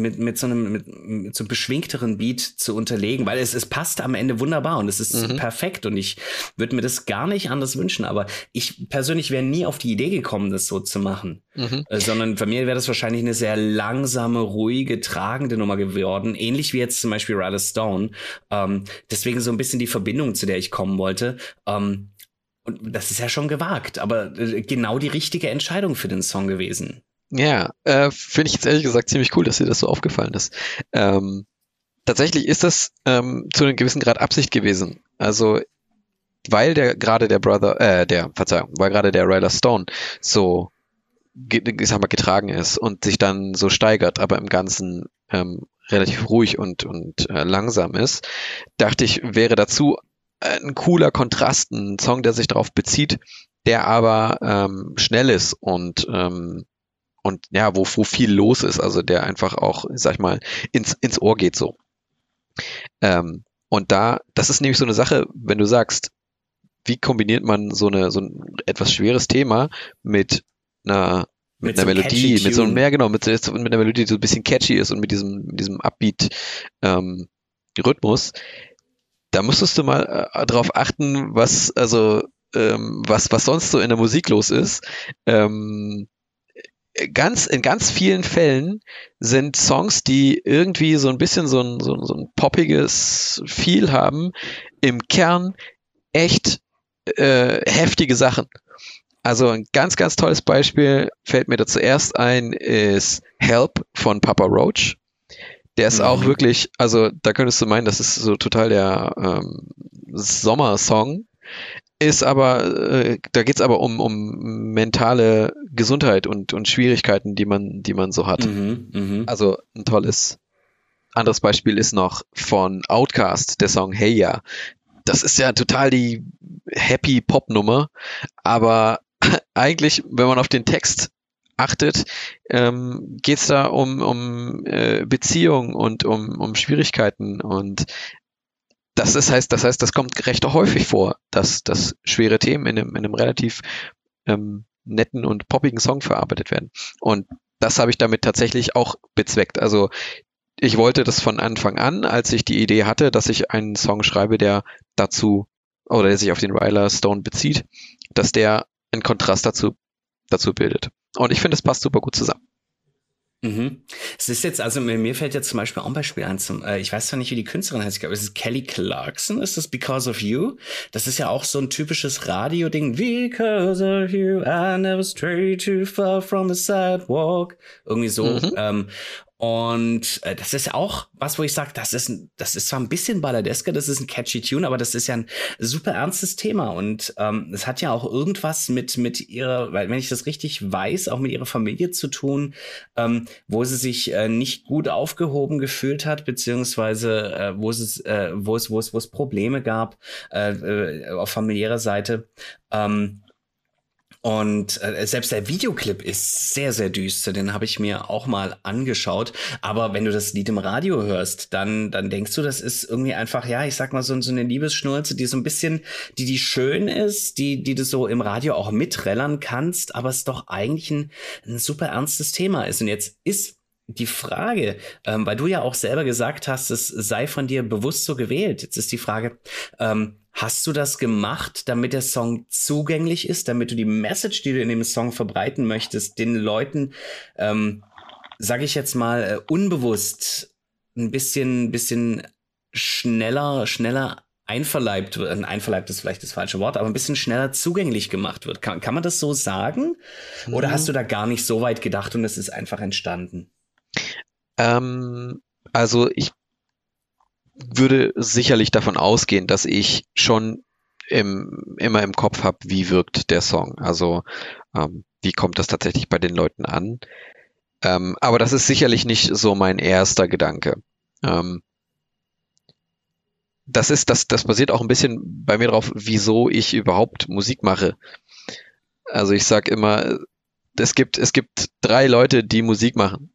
mit, mit so einem mit, mit so einem beschwingteren Beat zu unterlegen, weil es, es passt am Ende wunderbar und es ist mhm. perfekt und ich würde mir das gar nicht anders wünschen, aber ich persönlich wäre nie auf die Idee gekommen, das so zu machen, mhm. äh, sondern bei mir wäre das wahrscheinlich eine sehr langsame, ruhige, tragende Nummer geworden, ähnlich wie jetzt zum Beispiel Ryder Stone. Ähm, deswegen so ein bisschen die Verbindung, zu der ich kommen wollte. Ähm, und das ist ja schon gewagt, aber äh, genau die richtige Entscheidung für den Song gewesen. Ja, äh, finde ich jetzt ehrlich gesagt ziemlich cool, dass dir das so aufgefallen ist. Ähm, tatsächlich ist das ähm, zu einem gewissen Grad Absicht gewesen. Also weil der gerade der Brother, äh, der, Verzeihung, weil gerade der Ryder Stone so ich sag mal, getragen ist und sich dann so steigert, aber im Ganzen ähm, relativ ruhig und, und äh, langsam ist, dachte ich, wäre dazu ein cooler Kontrast, ein Song, der sich darauf bezieht, der aber ähm, schnell ist und ähm, und ja, wo, wo viel los ist, also der einfach auch, sag ich mal, ins, ins Ohr geht so. Ähm, und da, das ist nämlich so eine Sache, wenn du sagst, wie kombiniert man so eine so ein etwas schweres Thema mit einer mit, mit einer so Melodie, mit so einem mehr genau, mit, mit einer Melodie, die so ein bisschen catchy ist und mit diesem mit diesem Upbeat ähm, Rhythmus, da musstest du mal äh, drauf achten, was also ähm, was was sonst so in der Musik los ist. Ähm, ganz, in ganz vielen Fällen sind Songs, die irgendwie so ein bisschen so ein, so, so ein poppiges Feel haben, im Kern echt äh, heftige Sachen. Also ein ganz, ganz tolles Beispiel fällt mir da zuerst ein, ist Help von Papa Roach. Der ist mhm. auch wirklich, also da könntest du meinen, das ist so total der ähm, Sommersong ist aber, äh, da geht's aber um, um mentale Gesundheit und, und Schwierigkeiten, die man, die man so hat. Mhm, mh. Also ein tolles anderes Beispiel ist noch von Outcast, der Song Hey Ya. Das ist ja total die happy Pop-Nummer, aber eigentlich, wenn man auf den Text achtet, ähm, geht es da um, um äh, Beziehung und um, um Schwierigkeiten und das ist, heißt, das heißt, das kommt recht häufig vor, dass, dass schwere Themen in einem, in einem relativ ähm, netten und poppigen Song verarbeitet werden. Und das habe ich damit tatsächlich auch bezweckt. Also ich wollte das von Anfang an, als ich die Idee hatte, dass ich einen Song schreibe, der dazu oder der sich auf den Ryler Stone bezieht, dass der einen Kontrast dazu, dazu bildet. Und ich finde, es passt super gut zusammen. Mhm. Es ist jetzt, also mir fällt jetzt zum Beispiel auch ein Beispiel ein zum, äh, ich weiß zwar nicht, wie die Künstlerin heißt, ich glaube, es ist Kelly Clarkson, ist das Because of You? Das ist ja auch so ein typisches Radio-Ding. Because of you, I never stray too far from the sidewalk. Irgendwie so. Mhm. Ähm, und äh, das ist auch was, wo ich sage, das ist, das ist zwar ein bisschen balladesker, das ist ein catchy Tune, aber das ist ja ein super ernstes Thema. Und ähm, es hat ja auch irgendwas mit, mit ihrer, weil wenn ich das richtig weiß, auch mit ihrer Familie zu tun, ähm, wo sie sich äh, nicht gut aufgehoben gefühlt hat, beziehungsweise äh, wo es, äh, wo es, wo es, wo es Probleme gab äh, äh, auf familiärer Seite. Ähm, und äh, selbst der Videoclip ist sehr, sehr düster. Den habe ich mir auch mal angeschaut. Aber wenn du das Lied im Radio hörst, dann, dann denkst du, das ist irgendwie einfach, ja, ich sag mal so, so eine Liebesschnulze, die so ein bisschen, die, die schön ist, die, die du so im Radio auch mitrellern kannst, aber es doch eigentlich ein, ein super ernstes Thema ist. Und jetzt ist die Frage, ähm, weil du ja auch selber gesagt hast, es sei von dir bewusst so gewählt. Jetzt ist die Frage, ähm, Hast du das gemacht, damit der Song zugänglich ist, damit du die Message, die du in dem Song verbreiten möchtest, den Leuten, ähm, sage ich jetzt mal, äh, unbewusst ein bisschen, bisschen schneller, schneller einverleibt wird, einverleibt ist vielleicht das falsche Wort, aber ein bisschen schneller zugänglich gemacht wird. Kann, kann man das so sagen? Oder mhm. hast du da gar nicht so weit gedacht und es ist einfach entstanden? Ähm, also ich würde sicherlich davon ausgehen, dass ich schon im, immer im Kopf habe, wie wirkt der Song. Also ähm, wie kommt das tatsächlich bei den Leuten an. Ähm, aber das ist sicherlich nicht so mein erster Gedanke. Ähm, das ist, das, das basiert auch ein bisschen bei mir drauf, wieso ich überhaupt Musik mache. Also ich sag immer, es gibt, es gibt drei Leute, die Musik machen.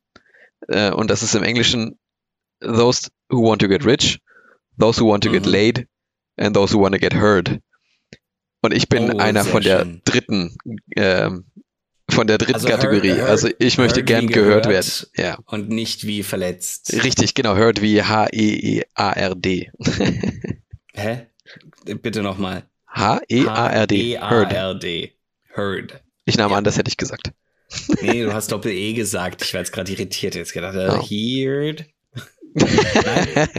Äh, und das ist im Englischen those who want to get rich, those who want to mhm. get laid and those who want to get heard. Und ich bin oh, einer von der dritten, ähm, von der dritten also Kategorie. Heard, also ich möchte gern gehört, werden. Ja. Und nicht wie verletzt. Richtig, genau. Heard wie H-E-E-A-R-D. Hä? Bitte nochmal. H-E-A-R-D. H-E-A-R-D. Heard. Ich nahm ja. an, das hätte ich gesagt. Nee, du hast Doppel-E gesagt. Ich war jetzt gerade irritiert. Jetzt gedacht, oh. heard. Nein.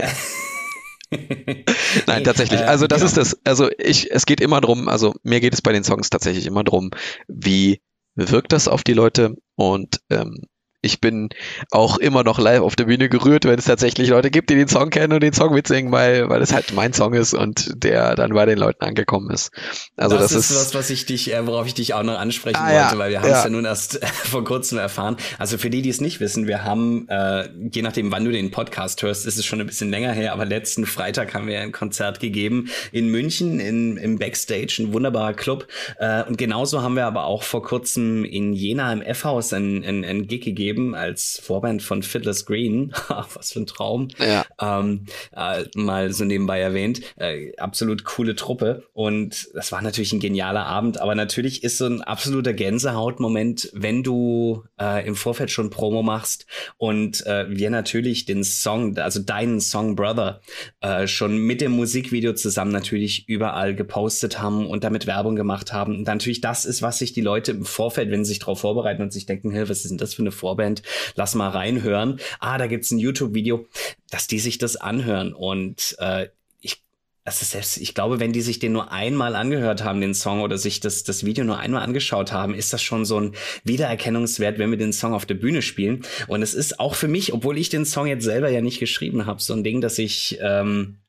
Nein, tatsächlich. Äh, also das genau. ist das. Also ich, es geht immer drum. Also mir geht es bei den Songs tatsächlich immer drum, wie wirkt das auf die Leute und ähm, ich bin auch immer noch live auf der Bühne gerührt, wenn es tatsächlich Leute gibt, die den Song kennen und den Song mitsingen, weil, weil es halt mein Song ist und der dann bei den Leuten angekommen ist. Also das, das ist, was, was ich dich, äh, worauf ich dich auch noch ansprechen ah, wollte, ja, weil wir haben es ja. ja. nun erst vor kurzem erfahren. Also für die, die es nicht wissen, wir haben, äh, je nachdem, wann du den Podcast hörst, ist es schon ein bisschen länger her, aber letzten Freitag haben wir ein Konzert gegeben in München in, im Backstage, ein wunderbarer Club. Äh, und genauso haben wir aber auch vor kurzem in Jena im F-Haus ein, ein, ein Gig gegeben gegeben als Vorband von Fiddler's Green. Was für ein Traum. Ja. Ähm, äh, mal so nebenbei erwähnt. Äh, absolut coole Truppe. Und das war natürlich ein genialer Abend. Aber natürlich ist so ein absoluter Gänsehautmoment, wenn du äh, im Vorfeld schon Promo machst und äh, wir natürlich den Song, also deinen Song Brother, äh, schon mit dem Musikvideo zusammen natürlich überall gepostet haben und damit Werbung gemacht haben. Und natürlich das ist, was sich die Leute im Vorfeld, wenn sie sich darauf vorbereiten und sich denken, hey, was ist denn das für eine Vorband? Vorband, lass mal reinhören. Ah, da gibt's ein YouTube-Video, dass die sich das anhören. Und äh, ich, das ist selbst, ich glaube, wenn die sich den nur einmal angehört haben, den Song, oder sich das, das Video nur einmal angeschaut haben, ist das schon so ein Wiedererkennungswert, wenn wir den Song auf der Bühne spielen. Und es ist auch für mich, obwohl ich den Song jetzt selber ja nicht geschrieben habe, so ein Ding, dass ich, ähm,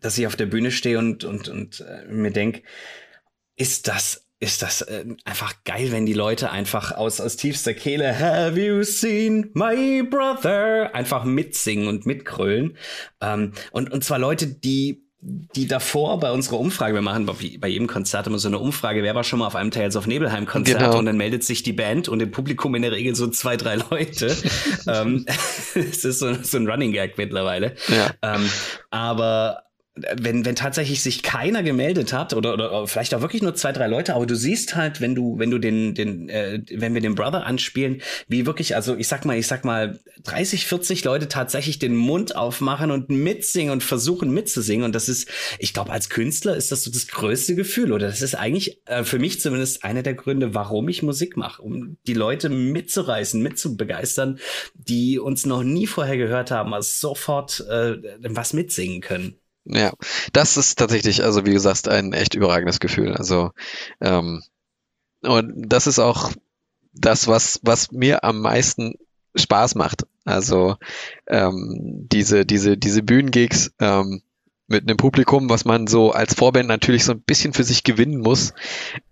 dass ich auf der Bühne stehe und, und, und äh, mir denk, ist das ist das äh, einfach geil, wenn die Leute einfach aus, aus tiefster Kehle Have you seen my brother einfach mitsingen und mitkrölen. Ähm, und, und zwar Leute, die die davor bei unserer Umfrage, wir machen bei jedem Konzert immer so eine Umfrage, wer war schon mal auf einem Tales of Nebelheim Konzert genau. und dann meldet sich die Band und im Publikum in der Regel so zwei, drei Leute. ähm, es ist so, so, ein Running Gag mittlerweile. Ja. Ähm, aber wenn, wenn tatsächlich sich keiner gemeldet hat oder, oder vielleicht auch wirklich nur zwei, drei Leute, aber du siehst halt, wenn du, wenn du den, den, äh, wenn wir den Brother anspielen, wie wirklich, also ich sag mal, ich sag mal, 30, 40 Leute tatsächlich den Mund aufmachen und mitsingen und versuchen mitzusingen. Und das ist, ich glaube, als Künstler ist das so das größte Gefühl. Oder das ist eigentlich äh, für mich zumindest einer der Gründe, warum ich Musik mache, um die Leute mitzureißen, mitzubegeistern, die uns noch nie vorher gehört haben, also sofort äh, was mitsingen können. Ja, das ist tatsächlich, also wie gesagt, ein echt überragendes Gefühl. Also ähm, und das ist auch das, was was mir am meisten Spaß macht. Also ähm, diese diese diese Bühnengigs. Ähm, mit einem Publikum, was man so als Vorband natürlich so ein bisschen für sich gewinnen muss.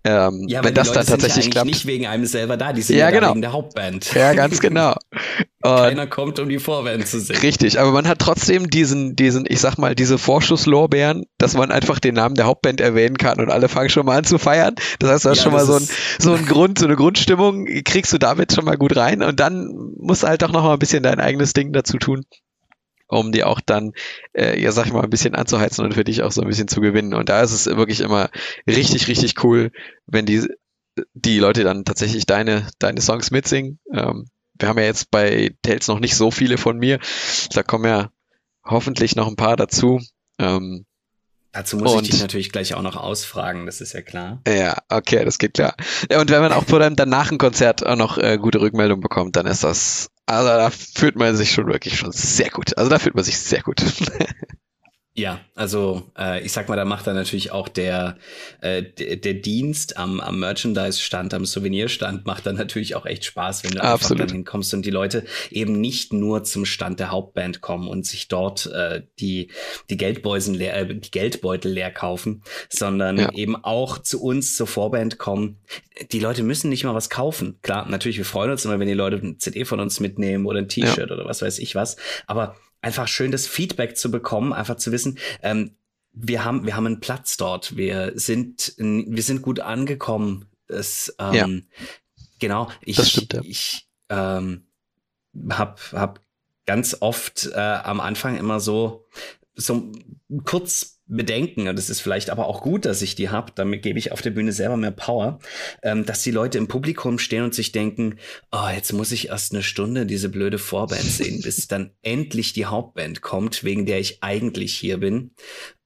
Ähm, ja, wenn das dann tatsächlich ja klappt. nicht wegen einem selber da, die sind ja, ja genau. wegen der Hauptband. Ja, ganz genau. Keiner kommt, um die Vorband zu sehen. Richtig, aber man hat trotzdem diesen, diesen, ich sag mal, diese Vorschusslorbeeren, dass man einfach den Namen der Hauptband erwähnen kann und alle fangen schon mal an zu feiern. Das heißt, du hast ja, schon mal so ein, so ein Grund, so eine Grundstimmung, kriegst du damit schon mal gut rein und dann musst du halt auch noch mal ein bisschen dein eigenes Ding dazu tun um die auch dann, äh, ja, sag ich mal, ein bisschen anzuheizen und für dich auch so ein bisschen zu gewinnen. Und da ist es wirklich immer richtig, richtig cool, wenn die, die Leute dann tatsächlich deine, deine Songs mitsingen. Ähm, wir haben ja jetzt bei Tales noch nicht so viele von mir. Da kommen ja hoffentlich noch ein paar dazu. Ähm, Dazu muss und, ich dich natürlich gleich auch noch ausfragen, das ist ja klar. Ja, okay, das geht klar. Ja, und wenn man auch vor allem danach ein Konzert auch noch äh, gute Rückmeldung bekommt, dann ist das also da fühlt man sich schon wirklich schon sehr gut. Also da fühlt man sich sehr gut. Ja, also äh, ich sag mal, da macht dann natürlich auch der, äh, der, der Dienst am, am Merchandise-Stand, am Souvenirstand, macht dann natürlich auch echt Spaß, wenn du Absolut. einfach dann hinkommst und die Leute eben nicht nur zum Stand der Hauptband kommen und sich dort äh, die, die, Geldbeusen leer, äh, die Geldbeutel leer kaufen, sondern ja. eben auch zu uns zur Vorband kommen. Die Leute müssen nicht mal was kaufen. Klar, natürlich, wir freuen uns immer, wenn die Leute ein CD von uns mitnehmen oder ein T-Shirt ja. oder was weiß ich was. Aber einfach schön das Feedback zu bekommen, einfach zu wissen, ähm, wir haben, wir haben einen Platz dort, wir sind, wir sind gut angekommen. Das, ähm, ja. genau, ich, das stimmt, ja. ich ähm, hab, hab ganz oft äh, am Anfang immer so, so kurz Bedenken, und es ist vielleicht aber auch gut, dass ich die habe, damit gebe ich auf der Bühne selber mehr Power, ähm, dass die Leute im Publikum stehen und sich denken, oh, jetzt muss ich erst eine Stunde diese blöde Vorband sehen, bis dann endlich die Hauptband kommt, wegen der ich eigentlich hier bin.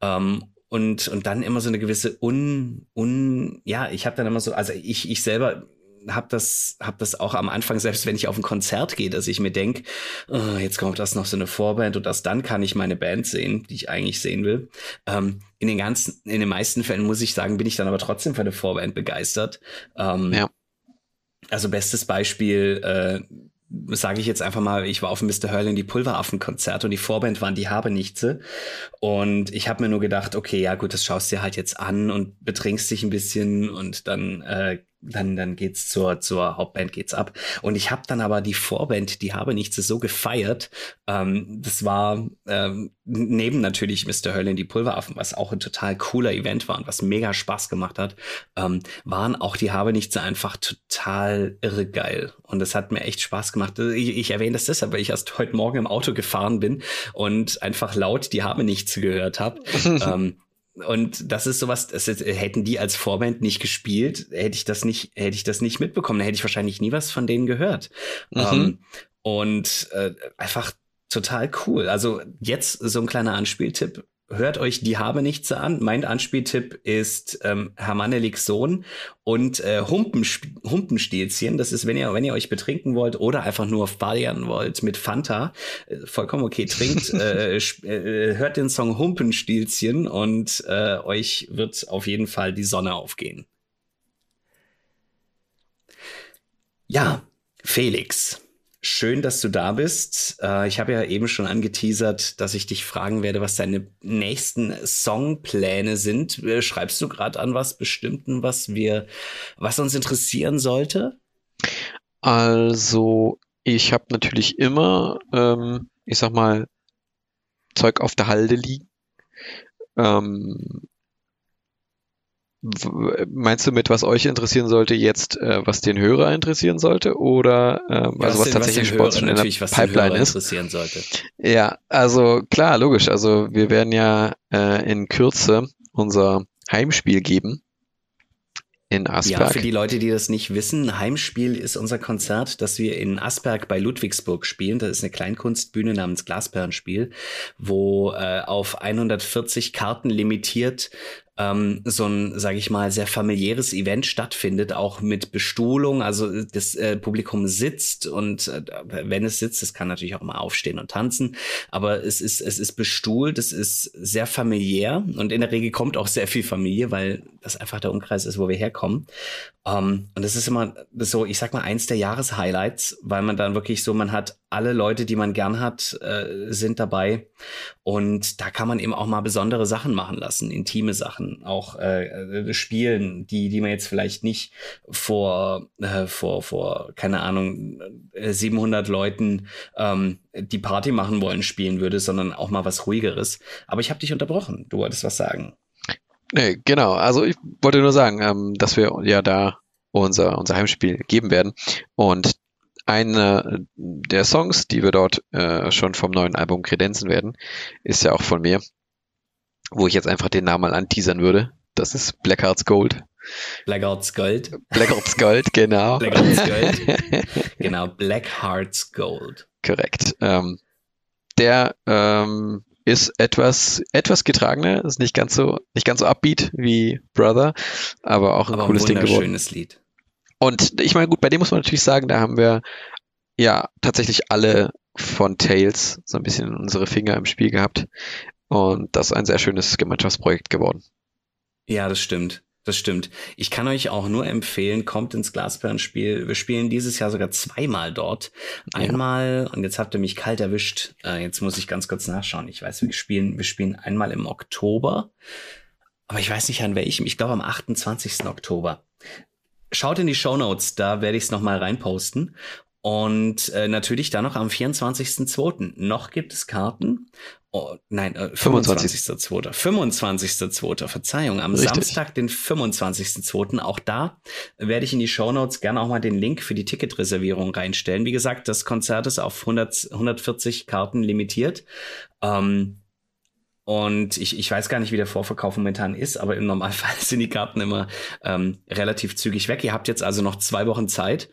Ähm, und, und dann immer so eine gewisse un, un, ja, ich habe dann immer so, also ich, ich selber habe das, hab das auch am Anfang, selbst wenn ich auf ein Konzert gehe, dass ich mir denke, oh, jetzt kommt das noch so eine Vorband und das dann kann ich meine Band sehen, die ich eigentlich sehen will. Ähm, in den ganzen, in den meisten Fällen muss ich sagen, bin ich dann aber trotzdem für eine Vorband begeistert. Ähm, ja. Also bestes Beispiel, äh, sage ich jetzt einfach mal, ich war auf Mr. Hurling die Pulveraffen-Konzert und die Vorband waren die Habenichtse. Und ich habe mir nur gedacht, okay, ja gut, das schaust du dir halt jetzt an und betrinkst dich ein bisschen und dann äh, dann, dann geht's zur, zur Hauptband geht's ab. Und ich habe dann aber die Vorband, die habe nichts so gefeiert. Ähm, das war ähm, neben natürlich Mr. Hurlin die Pulveraffen, was auch ein total cooler Event war und was mega Spaß gemacht hat, ähm, waren auch die habe nichts einfach total irre geil. Und das hat mir echt Spaß gemacht. Ich, ich erwähne das deshalb, weil ich erst heute Morgen im Auto gefahren bin und einfach laut die habe nichts gehört habe. ähm, und das ist sowas, das ist, hätten die als Vorband nicht gespielt, hätte ich das nicht, hätte ich das nicht mitbekommen, dann hätte ich wahrscheinlich nie was von denen gehört. Mhm. Ähm, und äh, einfach total cool. Also jetzt so ein kleiner Anspieltipp hört euch die habe nichts an. Mein Anspieltipp ist ähm, Hermannelik Sohn und äh, Humpenst Humpenstilzchen. Das ist, wenn ihr, wenn ihr euch betrinken wollt oder einfach nur feiern wollt mit Fanta, äh, vollkommen okay, trinkt, äh, äh, hört den Song Humpenstilzchen und äh, euch wird auf jeden Fall die Sonne aufgehen. Ja, Felix. Schön, dass du da bist. Äh, ich habe ja eben schon angeteasert, dass ich dich fragen werde, was deine nächsten Songpläne sind. Äh, schreibst du gerade an was Bestimmten, was wir, was uns interessieren sollte? Also, ich habe natürlich immer, ähm, ich sag mal, Zeug auf der Halde liegen. Ähm, Meinst du mit, was euch interessieren sollte, jetzt, äh, was den Hörer interessieren sollte? Oder äh, also was, was tatsächlich was Sport schon in der Pipeline ist? interessieren sollte. Ja, also klar, logisch. Also wir werden ja äh, in Kürze unser Heimspiel geben in Asperg. Ja, für die Leute, die das nicht wissen, Heimspiel ist unser Konzert, das wir in Asperg bei Ludwigsburg spielen. Das ist eine Kleinkunstbühne namens Glasperlenspiel, wo äh, auf 140 Karten limitiert ähm, so ein, sage ich mal, sehr familiäres Event stattfindet, auch mit Bestuhlung. Also das äh, Publikum sitzt und äh, wenn es sitzt, es kann natürlich auch mal aufstehen und tanzen, aber es ist es ist bestuhlt, es ist sehr familiär und in der Regel kommt auch sehr viel Familie, weil das einfach der Umkreis ist, wo wir herkommen. Ähm, und das ist immer so, ich sag mal, eins der Jahreshighlights, weil man dann wirklich so, man hat alle Leute, die man gern hat, äh, sind dabei. Und da kann man eben auch mal besondere Sachen machen lassen, intime Sachen, auch äh, äh spielen, die, die man jetzt vielleicht nicht vor, äh, vor, vor, keine Ahnung, 700 äh, Leuten ähm, die Party machen wollen, spielen würde, sondern auch mal was ruhigeres. Aber ich habe dich unterbrochen. Du wolltest was sagen. Nee, genau. Also ich wollte nur sagen, ähm, dass wir ja da unser, unser Heimspiel geben werden. Und einer der Songs, die wir dort äh, schon vom neuen Album kredenzen werden, ist ja auch von mir, wo ich jetzt einfach den Namen mal anteasern würde. Das ist Blackheart's Gold. Blackheart's Gold. Blackheart's Gold, genau. Blackheart's Gold. genau, Blackheart's Gold. Korrekt. Ähm, der ähm, ist etwas, etwas getragener, ist nicht ganz so, nicht ganz so upbeat wie Brother, aber auch ein aber cooles ein Ding geworden. schönes Lied. Und ich meine, gut, bei dem muss man natürlich sagen, da haben wir ja tatsächlich alle von Tales so ein bisschen unsere Finger im Spiel gehabt. Und das ist ein sehr schönes Gemeinschaftsprojekt geworden. Ja, das stimmt. Das stimmt. Ich kann euch auch nur empfehlen, kommt ins Glasperlenspiel. Wir spielen dieses Jahr sogar zweimal dort. Einmal, ja. und jetzt habt ihr mich kalt erwischt. Äh, jetzt muss ich ganz kurz nachschauen. Ich weiß, wir spielen, wir spielen einmal im Oktober. Aber ich weiß nicht an welchem. Ich glaube am 28. Oktober. Schaut in die Show Notes, da werde ich es nochmal reinposten. Und äh, natürlich dann noch am 24.02. Noch gibt es Karten. Oh, nein, äh, 25.02. 25.02. Verzeihung, am Richtig. Samstag, den 25.02. Auch da werde ich in die Show Notes gerne auch mal den Link für die Ticketreservierung reinstellen. Wie gesagt, das Konzert ist auf 100, 140 Karten limitiert. Ähm, und ich, ich weiß gar nicht, wie der Vorverkauf momentan ist, aber im Normalfall sind die Karten immer ähm, relativ zügig weg. Ihr habt jetzt also noch zwei Wochen Zeit.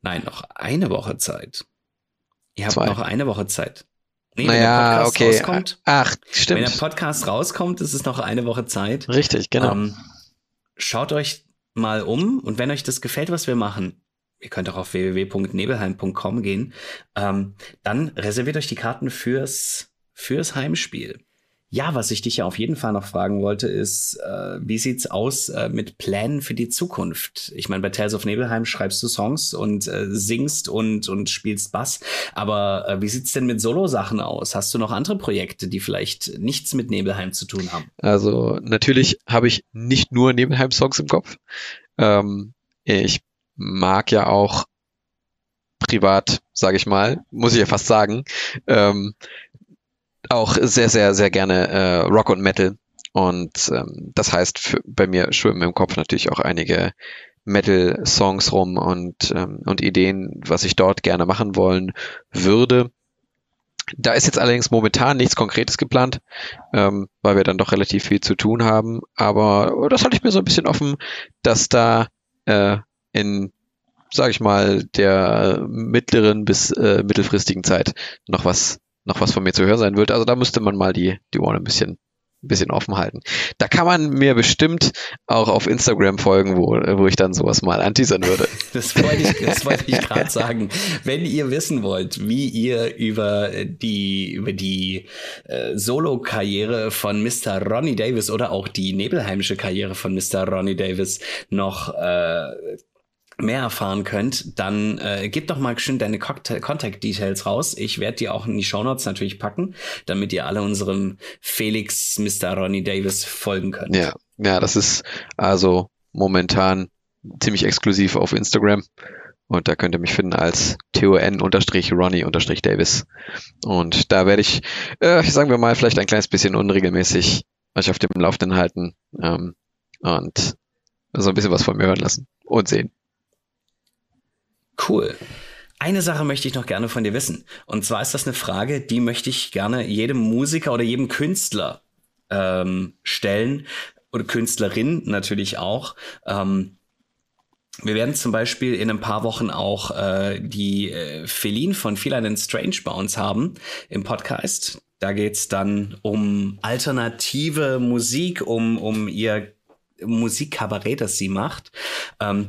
Nein, noch eine Woche Zeit. Ihr habt zwei. noch eine Woche Zeit. Nee, naja, wenn okay. Rauskommt, Ach, stimmt. Wenn der Podcast rauskommt, ist es noch eine Woche Zeit. Richtig, genau. Ähm, schaut euch mal um und wenn euch das gefällt, was wir machen, ihr könnt auch auf www.nebelheim.com gehen, ähm, dann reserviert euch die Karten fürs, fürs Heimspiel. Ja, was ich dich ja auf jeden Fall noch fragen wollte, ist, äh, wie sieht's aus äh, mit Plänen für die Zukunft? Ich meine, bei Tales of Nebelheim schreibst du Songs und äh, singst und, und spielst Bass, aber äh, wie sieht's denn mit Solo-Sachen aus? Hast du noch andere Projekte, die vielleicht nichts mit Nebelheim zu tun haben? Also natürlich habe ich nicht nur Nebelheim-Songs im Kopf. Ähm, ich mag ja auch privat, sage ich mal, muss ich ja fast sagen, ähm, auch sehr, sehr, sehr gerne äh, Rock und Metal. Und ähm, das heißt, für, bei mir schwimmen im Kopf natürlich auch einige Metal-Songs rum und, ähm, und Ideen, was ich dort gerne machen wollen würde. Da ist jetzt allerdings momentan nichts Konkretes geplant, ähm, weil wir dann doch relativ viel zu tun haben. Aber das halte ich mir so ein bisschen offen, dass da äh, in, sage ich mal, der mittleren bis äh, mittelfristigen Zeit noch was noch was von mir zu hören sein wird. Also da müsste man mal die, die Ohren ein bisschen, ein bisschen offen halten. Da kann man mir bestimmt auch auf Instagram folgen, wo, wo ich dann sowas mal anteasern würde. Das wollte ich, das wollte ich gerade sagen. Wenn ihr wissen wollt, wie ihr über die, über die äh, Solo-Karriere von Mr. Ronnie Davis oder auch die Nebelheimische Karriere von Mr. Ronnie Davis noch äh, mehr erfahren könnt, dann äh, gib doch mal schön deine Contact Details raus. Ich werde die auch in die Show Notes natürlich packen, damit ihr alle unserem Felix Mr. Ronnie Davis folgen könnt. Ja, ja, das ist also momentan ziemlich exklusiv auf Instagram. Und da könnt ihr mich finden als ton-ronnie-davis. Und da werde ich, äh, sagen wir mal, vielleicht ein kleines bisschen unregelmäßig euch auf dem Laufenden halten. Ähm, und so ein bisschen was von mir hören lassen und sehen. Cool. Eine Sache möchte ich noch gerne von dir wissen. Und zwar ist das eine Frage, die möchte ich gerne jedem Musiker oder jedem Künstler ähm, stellen. Oder Künstlerin natürlich auch. Ähm, wir werden zum Beispiel in ein paar Wochen auch äh, die äh, Feline von Feline and Strange bei uns haben im Podcast. Da geht's dann um alternative Musik, um, um ihr Musikkabarett, das sie macht. Ähm,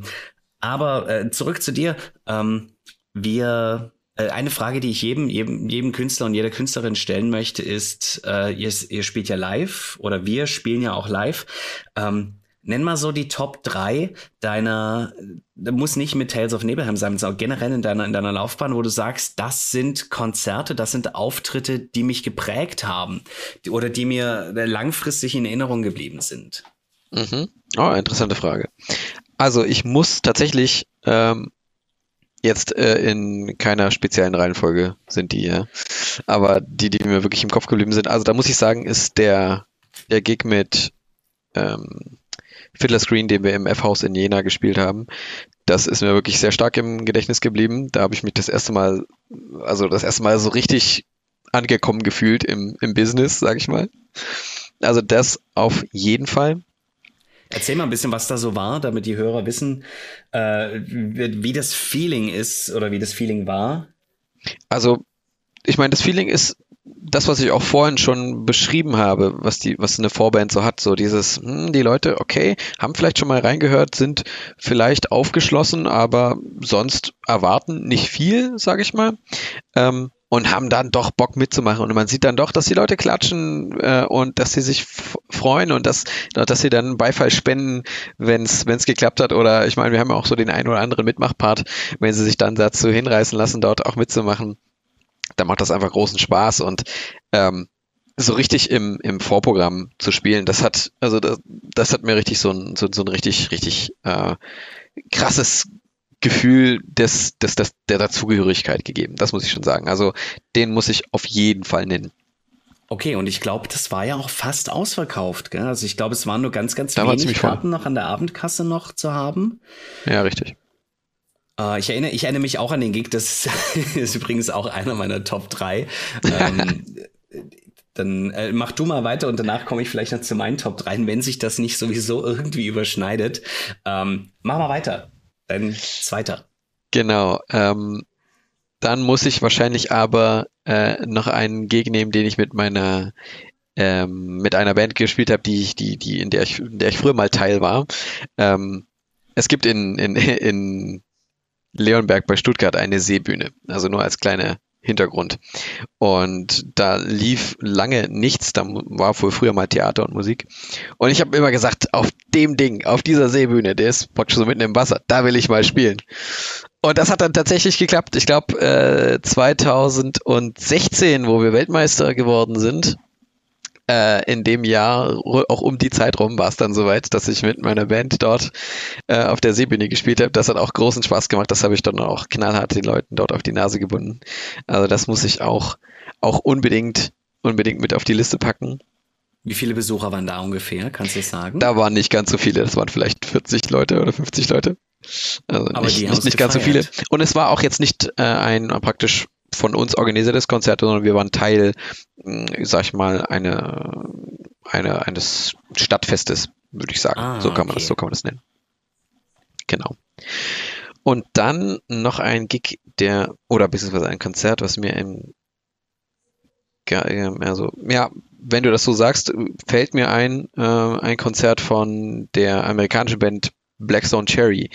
aber äh, zurück zu dir. Ähm, wir äh, eine Frage, die ich jedem, jedem, jedem Künstler und jeder Künstlerin stellen möchte, ist, äh, ihr, ihr spielt ja live oder wir spielen ja auch live. Ähm, nenn mal so die Top 3 deiner, muss nicht mit Tales of Nebelheim sein, sondern generell in deiner, in deiner Laufbahn, wo du sagst, das sind Konzerte, das sind Auftritte, die mich geprägt haben oder die mir langfristig in Erinnerung geblieben sind. Mhm. Oh, interessante Frage. Also ich muss tatsächlich ähm, Jetzt äh, in keiner speziellen Reihenfolge sind die, ja. Aber die, die mir wirklich im Kopf geblieben sind, also da muss ich sagen, ist der, der Gig mit ähm, Fiddler Screen, den wir im F-Haus in Jena gespielt haben. Das ist mir wirklich sehr stark im Gedächtnis geblieben. Da habe ich mich das erste Mal, also das erste Mal so richtig angekommen gefühlt im, im Business, sag ich mal. Also das auf jeden Fall. Erzähl mal ein bisschen, was da so war, damit die Hörer wissen, äh, wie, wie das Feeling ist oder wie das Feeling war. Also, ich meine, das Feeling ist das, was ich auch vorhin schon beschrieben habe, was die, was eine Vorband so hat, so dieses, hm, die Leute, okay, haben vielleicht schon mal reingehört, sind vielleicht aufgeschlossen, aber sonst erwarten nicht viel, sage ich mal. Ähm, und haben dann doch Bock mitzumachen. Und man sieht dann doch, dass die Leute klatschen äh, und dass sie sich freuen und dass, dass sie dann Beifall spenden, wenn es geklappt hat. Oder ich meine, wir haben ja auch so den einen oder anderen Mitmachpart, wenn sie sich dann dazu hinreißen lassen, dort auch mitzumachen. Da macht das einfach großen Spaß und ähm, so richtig im, im Vorprogramm zu spielen, das hat, also das, das hat mir richtig so ein, so, so ein richtig, richtig äh, krasses Gefühl des, des, des, der Dazugehörigkeit gegeben. Das muss ich schon sagen. Also den muss ich auf jeden Fall nennen. Okay, und ich glaube, das war ja auch fast ausverkauft. Gell? Also ich glaube, es waren nur ganz, ganz da wenig Karten noch an der Abendkasse noch zu haben. Ja, richtig. Uh, ich, erinnere, ich erinnere mich auch an den Gig, das ist übrigens auch einer meiner Top 3. ähm, dann äh, mach du mal weiter und danach komme ich vielleicht noch zu meinen Top 3, wenn sich das nicht sowieso irgendwie überschneidet. Ähm, mach mal weiter. Dein zweiter. Genau. Ähm, dann muss ich wahrscheinlich aber äh, noch einen Gig nehmen, den ich mit meiner ähm, mit einer Band gespielt habe, die ich, die, die, in der ich, in der ich früher mal Teil war. Ähm, es gibt in, in, in Leonberg bei Stuttgart eine Seebühne. Also nur als kleine Hintergrund. Und da lief lange nichts, da war wohl früher mal Theater und Musik. Und ich habe immer gesagt, auf dem Ding, auf dieser Seebühne, der ist praktisch so mitten im Wasser, da will ich mal spielen. Und das hat dann tatsächlich geklappt. Ich glaube, äh, 2016, wo wir Weltmeister geworden sind, äh, in dem Jahr, auch um die Zeit rum, war es dann soweit, dass ich mit meiner Band dort äh, auf der Seebühne gespielt habe. Das hat auch großen Spaß gemacht. Das habe ich dann auch knallhart den Leuten dort auf die Nase gebunden. Also das muss ich auch, auch unbedingt, unbedingt mit auf die Liste packen. Wie viele Besucher waren da ungefähr? Kannst du das sagen? Da waren nicht ganz so viele. Das waren vielleicht 40 Leute oder 50 Leute. Also Aber nicht, nicht, nicht ganz so viele. Und es war auch jetzt nicht äh, ein praktisch von uns organisiertes Konzert, sondern wir waren Teil, hm, sag ich mal, eine, eine, eines Stadtfestes, würde ich sagen. Ah, so kann man okay. das, so kann man das nennen. Genau. Und dann noch ein Gig, der, oder beziehungsweise ein Konzert, was mir im, also, ja, wenn du das so sagst, fällt mir ein, äh, ein Konzert von der amerikanischen Band Blackstone Cherry.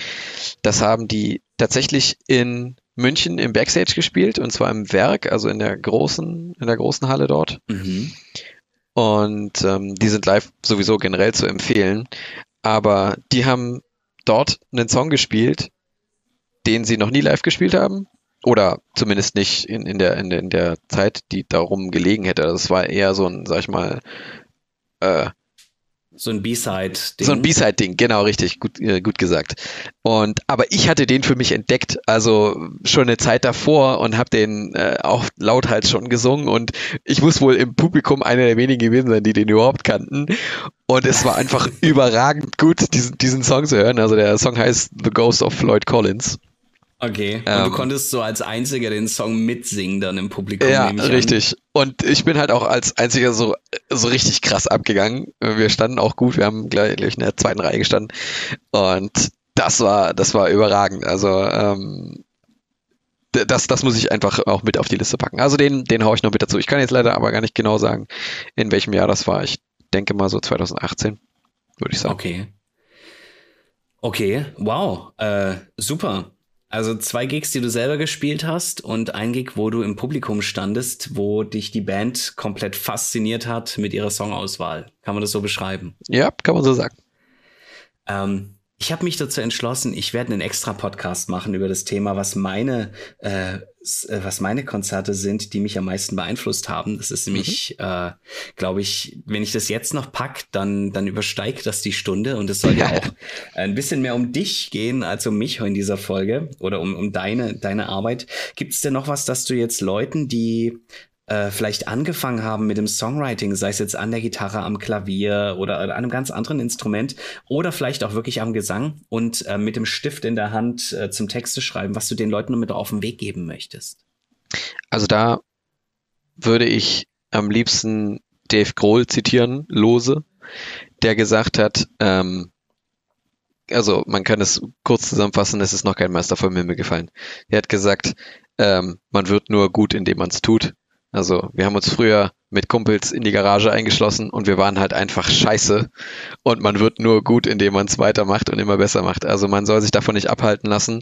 Das haben die tatsächlich in München im Backstage gespielt und zwar im Werk, also in der großen, in der großen Halle dort. Mhm. Und ähm, die sind live sowieso generell zu empfehlen. Aber die haben dort einen Song gespielt, den sie noch nie live gespielt haben. Oder zumindest nicht in, in, der, in, der, in der Zeit, die darum gelegen hätte. Das war eher so ein, sag ich mal, äh, So ein B-Side-Ding. So ein B-Side-Ding, genau, richtig, gut, äh, gut gesagt. Und aber ich hatte den für mich entdeckt, also schon eine Zeit davor und habe den äh, auch lauthals schon gesungen und ich muss wohl im Publikum einer der wenigen gewesen sein, die den überhaupt kannten. Und es war einfach überragend gut, diesen, diesen Song zu hören. Also der Song heißt The Ghost of Floyd Collins. Okay. Und ähm, du konntest so als einziger den Song mitsingen dann im Publikum. Ja, richtig. Und ich bin halt auch als einziger so, so richtig krass abgegangen. Wir standen auch gut. Wir haben gleich in der zweiten Reihe gestanden. Und das war, das war überragend. Also, ähm, das, das muss ich einfach auch mit auf die Liste packen. Also den, den haue ich noch mit dazu. Ich kann jetzt leider aber gar nicht genau sagen, in welchem Jahr das war. Ich denke mal so 2018, würde ich sagen. Okay. Okay, wow, äh, super. Also zwei Gigs, die du selber gespielt hast und ein Gig, wo du im Publikum standest, wo dich die Band komplett fasziniert hat mit ihrer Songauswahl. Kann man das so beschreiben? Ja, kann man so sagen. Ähm, ich habe mich dazu entschlossen, ich werde einen extra Podcast machen über das Thema, was meine, äh, was meine Konzerte sind, die mich am meisten beeinflusst haben. Das ist nämlich, mhm. äh, glaube ich, wenn ich das jetzt noch pack, dann, dann übersteigt das die Stunde und es soll ja auch ein bisschen mehr um dich gehen als um mich in dieser Folge oder um, um deine, deine Arbeit. Gibt es denn noch was, dass du jetzt Leuten, die äh, vielleicht angefangen haben mit dem Songwriting, sei es jetzt an der Gitarre, am Klavier oder an einem ganz anderen Instrument oder vielleicht auch wirklich am Gesang und äh, mit dem Stift in der Hand äh, zum Texte schreiben, was du den Leuten mit auf den Weg geben möchtest? Also da würde ich am liebsten Dave Grohl zitieren, lose, der gesagt hat, ähm, also man kann es kurz zusammenfassen, es ist noch kein Meister vom Himmel gefallen. Er hat gesagt, ähm, man wird nur gut, indem man es tut. Also wir haben uns früher mit Kumpels in die Garage eingeschlossen und wir waren halt einfach scheiße. Und man wird nur gut, indem man es weitermacht und immer besser macht. Also man soll sich davon nicht abhalten lassen.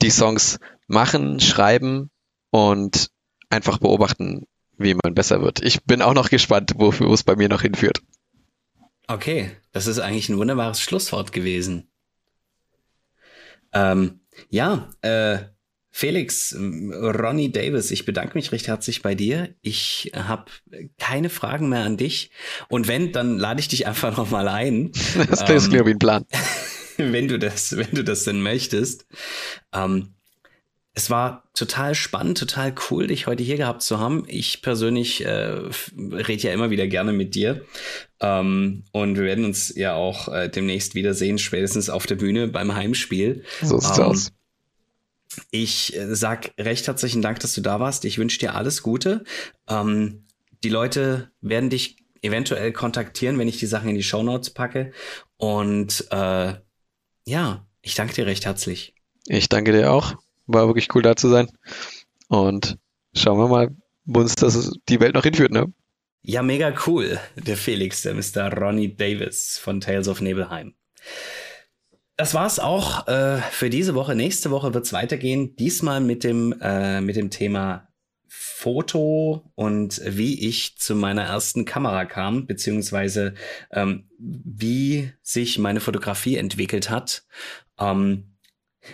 Die Songs machen, schreiben und einfach beobachten, wie man besser wird. Ich bin auch noch gespannt, wofür es bei mir noch hinführt. Okay, das ist eigentlich ein wunderbares Schlusswort gewesen. Ähm, ja, äh, Felix, ähm, Ronnie Davis, ich bedanke mich recht herzlich bei dir. Ich habe keine Fragen mehr an dich. Und wenn, dann lade ich dich einfach nochmal ein. Das ist ähm, glaube ich ein Plan. wenn du das, wenn du das denn möchtest. Ähm, es war total spannend, total cool, dich heute hier gehabt zu haben. Ich persönlich äh, rede ja immer wieder gerne mit dir. Ähm, und wir werden uns ja auch äh, demnächst wiedersehen, spätestens auf der Bühne beim Heimspiel. So sieht's ähm, aus. Ich äh, sag recht herzlichen Dank, dass du da warst. Ich wünsche dir alles Gute. Ähm, die Leute werden dich eventuell kontaktieren, wenn ich die Sachen in die Show Notes packe. Und äh, ja, ich danke dir recht herzlich. Ich danke dir auch. War wirklich cool da zu sein. Und schauen wir mal, wo uns das die Welt noch hinführt, ne? Ja, mega cool. Der Felix, der Mr. Ronnie Davis von Tales of Nebelheim. Das war's auch äh, für diese Woche. Nächste Woche wird's weitergehen. Diesmal mit dem, äh, mit dem Thema Foto und wie ich zu meiner ersten Kamera kam, beziehungsweise ähm, wie sich meine Fotografie entwickelt hat. Ähm,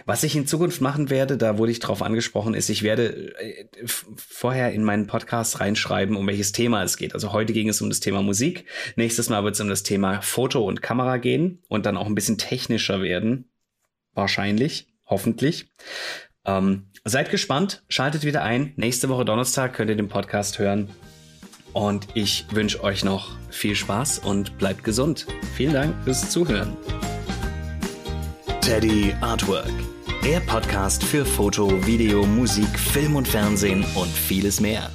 was ich in Zukunft machen werde, da wurde ich drauf angesprochen, ist, ich werde äh, vorher in meinen Podcast reinschreiben, um welches Thema es geht. Also heute ging es um das Thema Musik. Nächstes Mal wird es um das Thema Foto und Kamera gehen und dann auch ein bisschen technischer werden. Wahrscheinlich, hoffentlich. Ähm, seid gespannt, schaltet wieder ein. Nächste Woche Donnerstag könnt ihr den Podcast hören. Und ich wünsche euch noch viel Spaß und bleibt gesund. Vielen Dank fürs Zuhören. Teddy Artwork. Der Podcast für Foto, Video, Musik, Film und Fernsehen und vieles mehr.